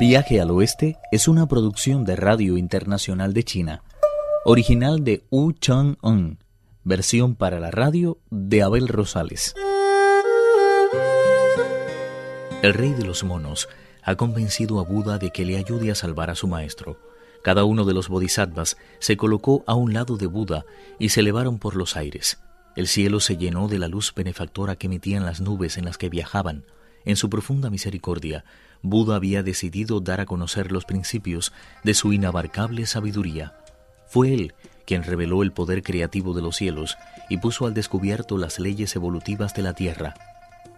Viaje al Oeste es una producción de Radio Internacional de China, original de Wu Chang-un, versión para la radio de Abel Rosales. El rey de los monos ha convencido a Buda de que le ayude a salvar a su maestro. Cada uno de los bodhisattvas se colocó a un lado de Buda y se elevaron por los aires. El cielo se llenó de la luz benefactora que emitían las nubes en las que viajaban. En su profunda misericordia, Buda había decidido dar a conocer los principios de su inabarcable sabiduría. Fue él quien reveló el poder creativo de los cielos y puso al descubierto las leyes evolutivas de la tierra.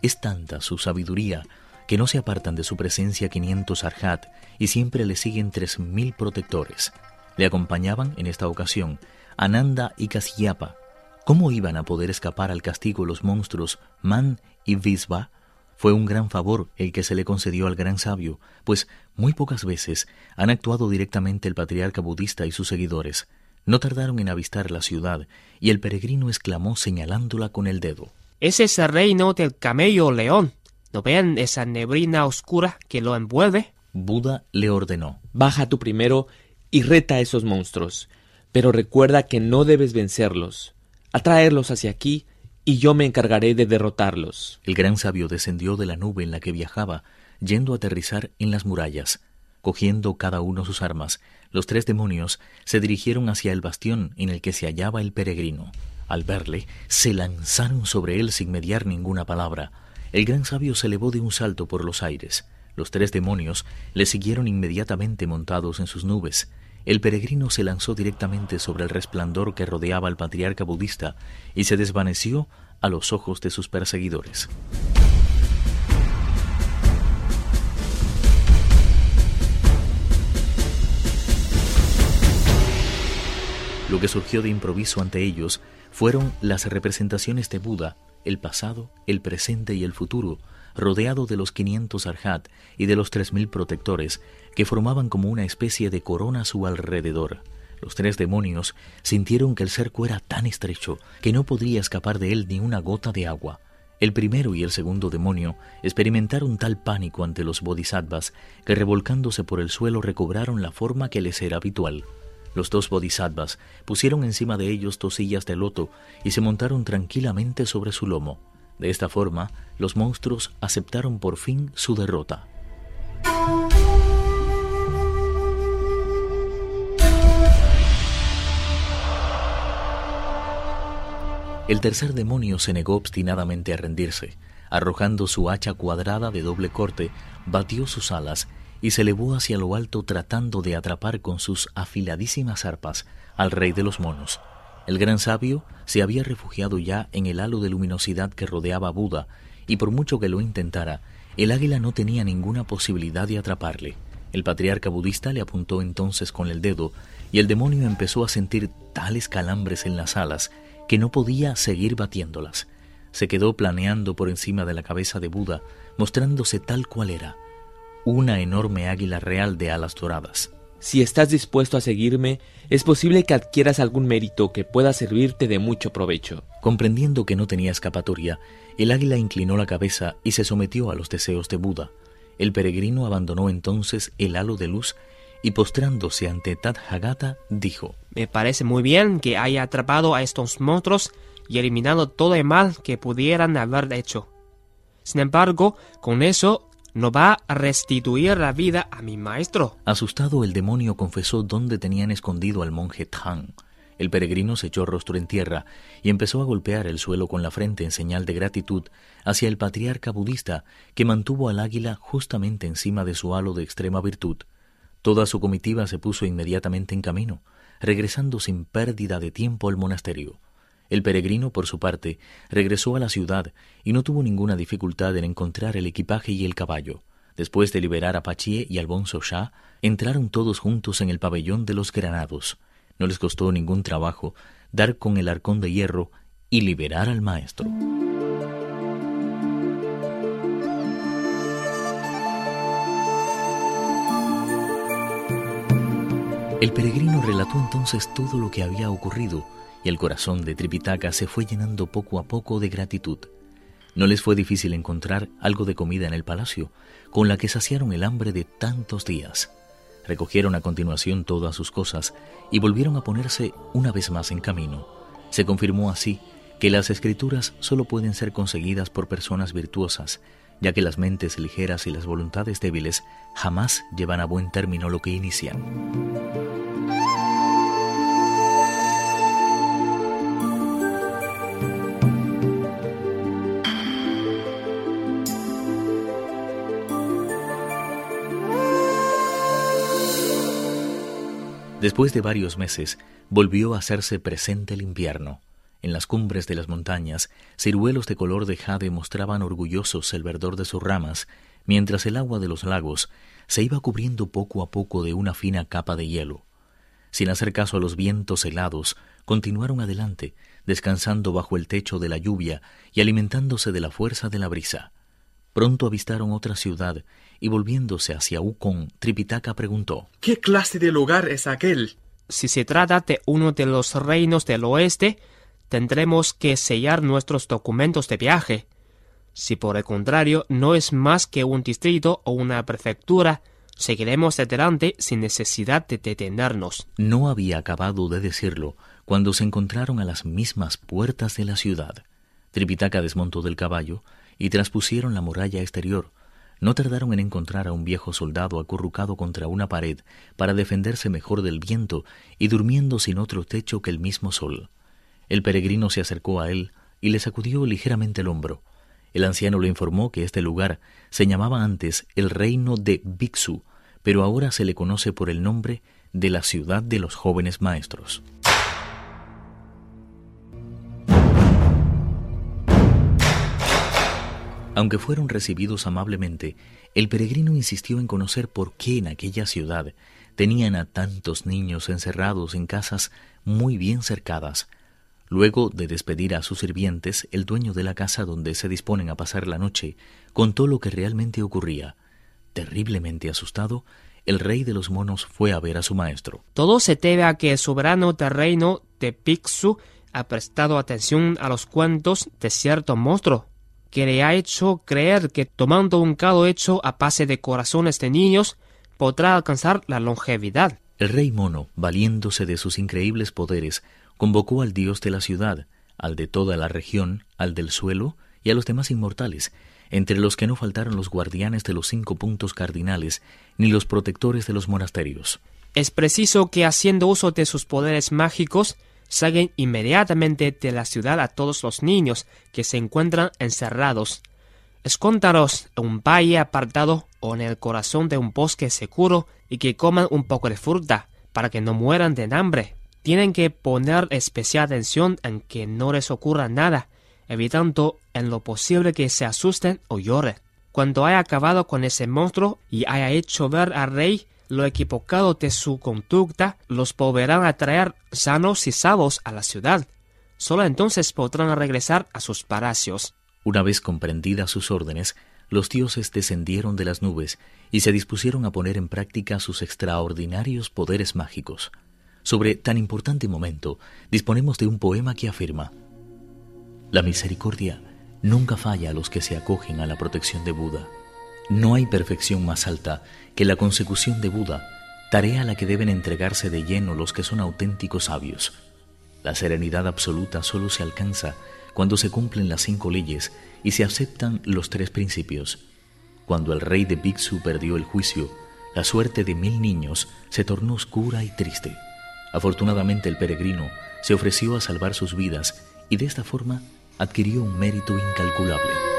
Es tanta su sabiduría que no se apartan de su presencia 500 arhat y siempre le siguen 3.000 protectores. Le acompañaban en esta ocasión Ananda y Kasyapa. ¿Cómo iban a poder escapar al castigo los monstruos Man y Visva? Fue un gran favor el que se le concedió al gran sabio, pues muy pocas veces han actuado directamente el patriarca budista y sus seguidores. No tardaron en avistar la ciudad, y el peregrino exclamó señalándola con el dedo. Ese es el reino del camello león. ¿No ven esa neblina oscura que lo envuelve? Buda le ordenó. Baja tú primero y reta a esos monstruos. Pero recuerda que no debes vencerlos. Atraerlos hacia aquí y yo me encargaré de derrotarlos. El gran sabio descendió de la nube en la que viajaba, yendo a aterrizar en las murallas. Cogiendo cada uno sus armas, los tres demonios se dirigieron hacia el bastión en el que se hallaba el peregrino. Al verle, se lanzaron sobre él sin mediar ninguna palabra. El gran sabio se elevó de un salto por los aires. Los tres demonios le siguieron inmediatamente montados en sus nubes. El peregrino se lanzó directamente sobre el resplandor que rodeaba al patriarca budista y se desvaneció a los ojos de sus perseguidores. Lo que surgió de improviso ante ellos fueron las representaciones de Buda, el pasado, el presente y el futuro, rodeado de los 500 arhat y de los 3.000 protectores, que formaban como una especie de corona a su alrededor. Los tres demonios sintieron que el cerco era tan estrecho que no podría escapar de él ni una gota de agua. El primero y el segundo demonio experimentaron tal pánico ante los bodhisattvas que revolcándose por el suelo recobraron la forma que les era habitual. Los dos bodhisattvas pusieron encima de ellos dos sillas de loto y se montaron tranquilamente sobre su lomo. De esta forma, los monstruos aceptaron por fin su derrota. El tercer demonio se negó obstinadamente a rendirse. Arrojando su hacha cuadrada de doble corte, batió sus alas y se elevó hacia lo alto tratando de atrapar con sus afiladísimas arpas al rey de los monos. El gran sabio se había refugiado ya en el halo de luminosidad que rodeaba a Buda, y por mucho que lo intentara, el águila no tenía ninguna posibilidad de atraparle. El patriarca budista le apuntó entonces con el dedo, y el demonio empezó a sentir tales calambres en las alas que no podía seguir batiéndolas. Se quedó planeando por encima de la cabeza de Buda, mostrándose tal cual era, una enorme águila real de alas doradas. Si estás dispuesto a seguirme, es posible que adquieras algún mérito que pueda servirte de mucho provecho. Comprendiendo que no tenía escapatoria, el águila inclinó la cabeza y se sometió a los deseos de Buda. El peregrino abandonó entonces el halo de luz y postrándose ante Tathagata dijo Me parece muy bien que haya atrapado a estos monstruos y eliminado todo el mal que pudieran haber hecho. Sin embargo, con eso no va a restituir la vida a mi maestro. Asustado, el demonio confesó dónde tenían escondido al monje Tang. El peregrino se echó rostro en tierra y empezó a golpear el suelo con la frente en señal de gratitud hacia el patriarca budista que mantuvo al águila justamente encima de su halo de extrema virtud. Toda su comitiva se puso inmediatamente en camino, regresando sin pérdida de tiempo al monasterio. El peregrino, por su parte, regresó a la ciudad y no tuvo ninguna dificultad en encontrar el equipaje y el caballo. Después de liberar a Pachie y Alfonso Shah, entraron todos juntos en el pabellón de los granados. No les costó ningún trabajo dar con el arcón de hierro y liberar al maestro. El peregrino relató entonces todo lo que había ocurrido y el corazón de Tripitaka se fue llenando poco a poco de gratitud. No les fue difícil encontrar algo de comida en el palacio, con la que saciaron el hambre de tantos días. Recogieron a continuación todas sus cosas y volvieron a ponerse una vez más en camino. Se confirmó así que las escrituras solo pueden ser conseguidas por personas virtuosas, ya que las mentes ligeras y las voluntades débiles jamás llevan a buen término lo que inician. Después de varios meses, volvió a hacerse presente el invierno. En las cumbres de las montañas, ciruelos de color de jade mostraban orgullosos el verdor de sus ramas, mientras el agua de los lagos se iba cubriendo poco a poco de una fina capa de hielo. Sin hacer caso a los vientos helados, continuaron adelante, descansando bajo el techo de la lluvia y alimentándose de la fuerza de la brisa. Pronto avistaron otra ciudad y volviéndose hacia Ukon, Tripitaka preguntó ¿Qué clase de lugar es aquel? Si se trata de uno de los reinos del oeste, tendremos que sellar nuestros documentos de viaje. Si por el contrario no es más que un distrito o una prefectura, seguiremos adelante sin necesidad de detenernos. No había acabado de decirlo cuando se encontraron a las mismas puertas de la ciudad. Tripitaka desmontó del caballo, y traspusieron la muralla exterior. No tardaron en encontrar a un viejo soldado acurrucado contra una pared para defenderse mejor del viento y durmiendo sin otro techo que el mismo sol. El peregrino se acercó a él y le sacudió ligeramente el hombro. El anciano le informó que este lugar se llamaba antes el reino de Bixu, pero ahora se le conoce por el nombre de la ciudad de los jóvenes maestros. Aunque fueron recibidos amablemente, el peregrino insistió en conocer por qué en aquella ciudad tenían a tantos niños encerrados en casas muy bien cercadas. Luego de despedir a sus sirvientes, el dueño de la casa donde se disponen a pasar la noche contó lo que realmente ocurría. Terriblemente asustado, el rey de los monos fue a ver a su maestro. Todo se debe a que el soberano del reino de Pixu ha prestado atención a los cuentos de cierto monstruo que le ha hecho creer que tomando un caldo hecho a base de corazones de niños podrá alcanzar la longevidad. El rey mono, valiéndose de sus increíbles poderes, convocó al dios de la ciudad, al de toda la región, al del suelo y a los demás inmortales, entre los que no faltaron los guardianes de los cinco puntos cardinales ni los protectores de los monasterios. Es preciso que haciendo uso de sus poderes mágicos, Inmediatamente de la ciudad a todos los niños que se encuentran encerrados. Escóndalos en un valle apartado o en el corazón de un bosque seguro y que coman un poco de fruta para que no mueran de hambre. Tienen que poner especial atención en que no les ocurra nada, evitando en lo posible que se asusten o lloren. Cuando haya acabado con ese monstruo y haya hecho ver al rey lo equivocado de su conducta los volverán a traer sanos y salvos a la ciudad. Solo entonces podrán regresar a sus palacios. Una vez comprendidas sus órdenes, los dioses descendieron de las nubes y se dispusieron a poner en práctica sus extraordinarios poderes mágicos. Sobre tan importante momento, disponemos de un poema que afirma, La misericordia nunca falla a los que se acogen a la protección de Buda. No hay perfección más alta que la consecución de Buda, tarea a la que deben entregarse de lleno los que son auténticos sabios. La serenidad absoluta solo se alcanza cuando se cumplen las cinco leyes y se aceptan los tres principios. Cuando el rey de Bixu perdió el juicio, la suerte de mil niños se tornó oscura y triste. Afortunadamente el peregrino se ofreció a salvar sus vidas y de esta forma adquirió un mérito incalculable.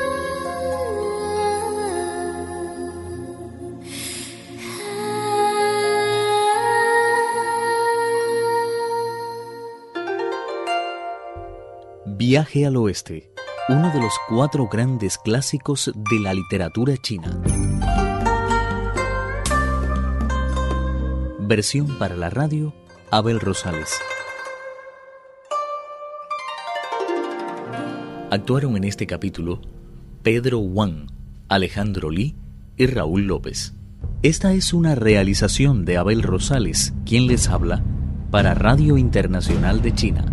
Viaje al Oeste, uno de los cuatro grandes clásicos de la literatura china. Versión para la radio, Abel Rosales. Actuaron en este capítulo Pedro Wang, Alejandro Lee y Raúl López. Esta es una realización de Abel Rosales, quien les habla, para Radio Internacional de China.